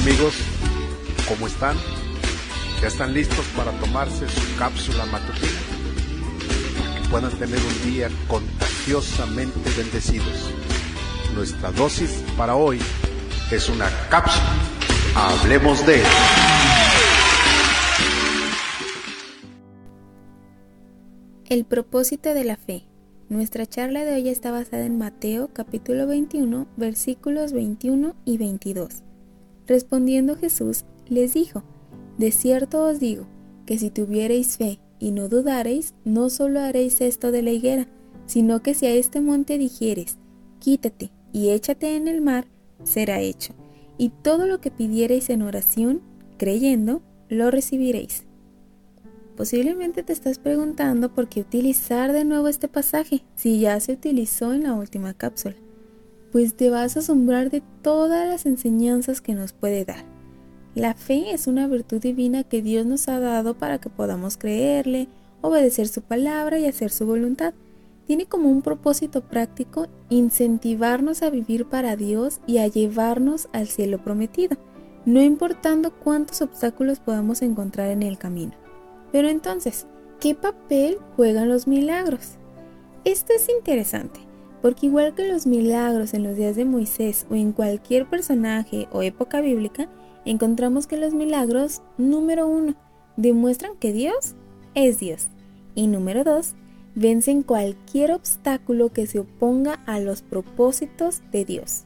amigos, ¿cómo están? ¿Ya están listos para tomarse su cápsula matutina? Que puedan tener un día contagiosamente bendecidos. Nuestra dosis para hoy es una cápsula. Hablemos de... El propósito de la fe. Nuestra charla de hoy está basada en Mateo capítulo 21 versículos 21 y 22. Respondiendo Jesús les dijo, De cierto os digo, que si tuviereis fe y no dudareis, no solo haréis esto de la higuera, sino que si a este monte dijeres, quítate y échate en el mar, será hecho. Y todo lo que pidiereis en oración, creyendo, lo recibiréis. Posiblemente te estás preguntando por qué utilizar de nuevo este pasaje si ya se utilizó en la última cápsula. Pues te vas a asombrar de todas las enseñanzas que nos puede dar. La fe es una virtud divina que Dios nos ha dado para que podamos creerle, obedecer su palabra y hacer su voluntad. Tiene como un propósito práctico incentivarnos a vivir para Dios y a llevarnos al cielo prometido, no importando cuántos obstáculos podamos encontrar en el camino. Pero entonces, ¿qué papel juegan los milagros? Esto es interesante, porque igual que los milagros en los días de Moisés o en cualquier personaje o época bíblica, encontramos que los milagros, número uno, demuestran que Dios es Dios. Y número dos, vencen cualquier obstáculo que se oponga a los propósitos de Dios.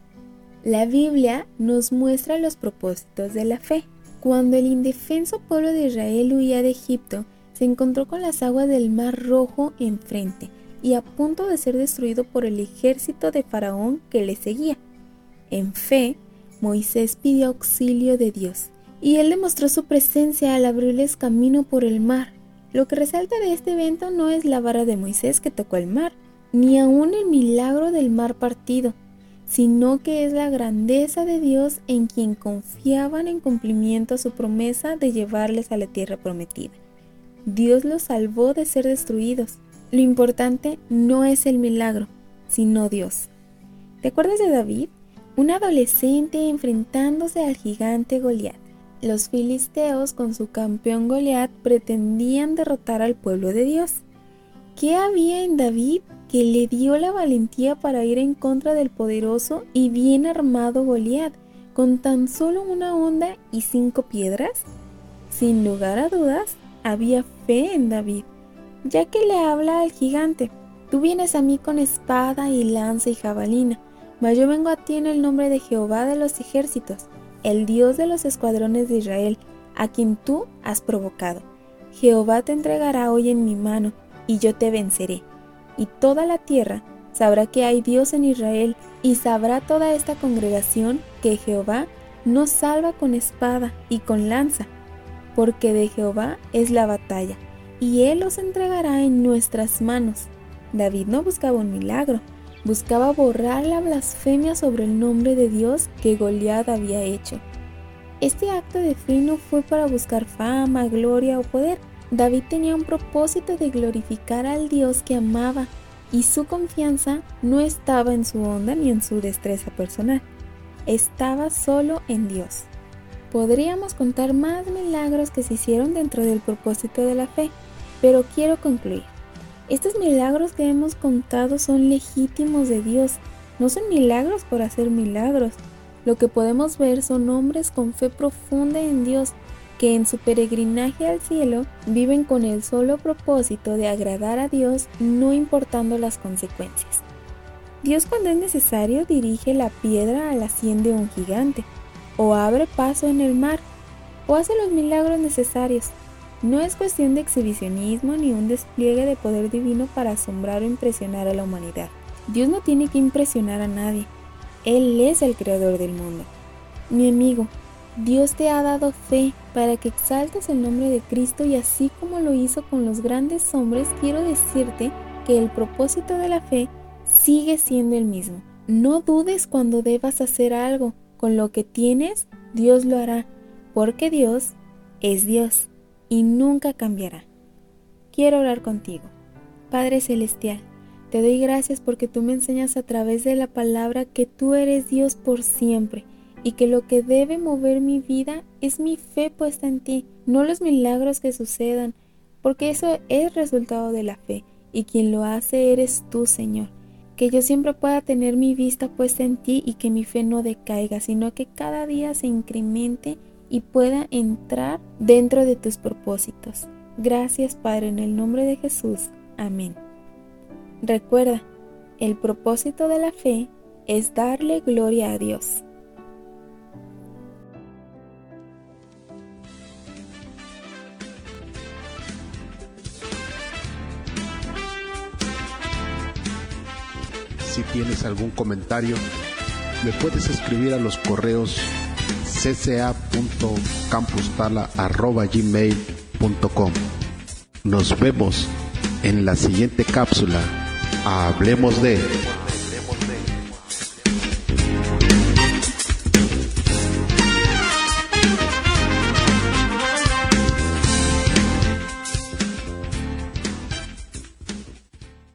La Biblia nos muestra los propósitos de la fe. Cuando el indefenso pueblo de Israel huía de Egipto, se encontró con las aguas del Mar Rojo enfrente y a punto de ser destruido por el ejército de Faraón que le seguía. En fe, Moisés pidió auxilio de Dios, y él demostró su presencia al abrirles camino por el mar. Lo que resalta de este evento no es la vara de Moisés que tocó el mar, ni aún el milagro del mar partido, sino que es la grandeza de Dios en quien confiaban en cumplimiento a su promesa de llevarles a la tierra prometida. Dios los salvó de ser destruidos. Lo importante no es el milagro, sino Dios. ¿Te acuerdas de David? Un adolescente enfrentándose al gigante Goliat. Los filisteos con su campeón Goliat pretendían derrotar al pueblo de Dios. ¿Qué había en David que le dio la valentía para ir en contra del poderoso y bien armado Goliat, con tan solo una onda y cinco piedras? Sin lugar a dudas, había fe en David, ya que le habla al gigante. Tú vienes a mí con espada y lanza y jabalina, mas yo vengo a ti en el nombre de Jehová de los ejércitos, el Dios de los escuadrones de Israel, a quien tú has provocado. Jehová te entregará hoy en mi mano, y yo te venceré y toda la tierra sabrá que hay Dios en Israel, y sabrá toda esta congregación que Jehová no salva con espada y con lanza, porque de Jehová es la batalla, y Él los entregará en nuestras manos. David no buscaba un milagro, buscaba borrar la blasfemia sobre el nombre de Dios que Goliat había hecho. Este acto de fe no fue para buscar fama, gloria o poder, David tenía un propósito de glorificar al Dios que amaba y su confianza no estaba en su onda ni en su destreza personal, estaba solo en Dios. Podríamos contar más milagros que se hicieron dentro del propósito de la fe, pero quiero concluir. Estos milagros que hemos contado son legítimos de Dios, no son milagros por hacer milagros. Lo que podemos ver son hombres con fe profunda en Dios que en su peregrinaje al cielo viven con el solo propósito de agradar a Dios no importando las consecuencias. Dios cuando es necesario dirige la piedra a la sien de un gigante, o abre paso en el mar, o hace los milagros necesarios. No es cuestión de exhibicionismo ni un despliegue de poder divino para asombrar o impresionar a la humanidad. Dios no tiene que impresionar a nadie. Él es el creador del mundo. Mi amigo, Dios te ha dado fe para que exaltes el nombre de Cristo y así como lo hizo con los grandes hombres, quiero decirte que el propósito de la fe sigue siendo el mismo. No dudes cuando debas hacer algo. Con lo que tienes, Dios lo hará, porque Dios es Dios y nunca cambiará. Quiero orar contigo. Padre Celestial, te doy gracias porque tú me enseñas a través de la palabra que tú eres Dios por siempre y que lo que debe mover mi vida es mi fe puesta en ti, no los milagros que sucedan, porque eso es resultado de la fe y quien lo hace eres tú, Señor. Que yo siempre pueda tener mi vista puesta en ti y que mi fe no decaiga, sino que cada día se incremente y pueda entrar dentro de tus propósitos. Gracias, Padre, en el nombre de Jesús. Amén. Recuerda, el propósito de la fe es darle gloria a Dios. Si tienes algún comentario, me puedes escribir a los correos cca.campustala.gmail.com Nos vemos en la siguiente cápsula. Hablemos de...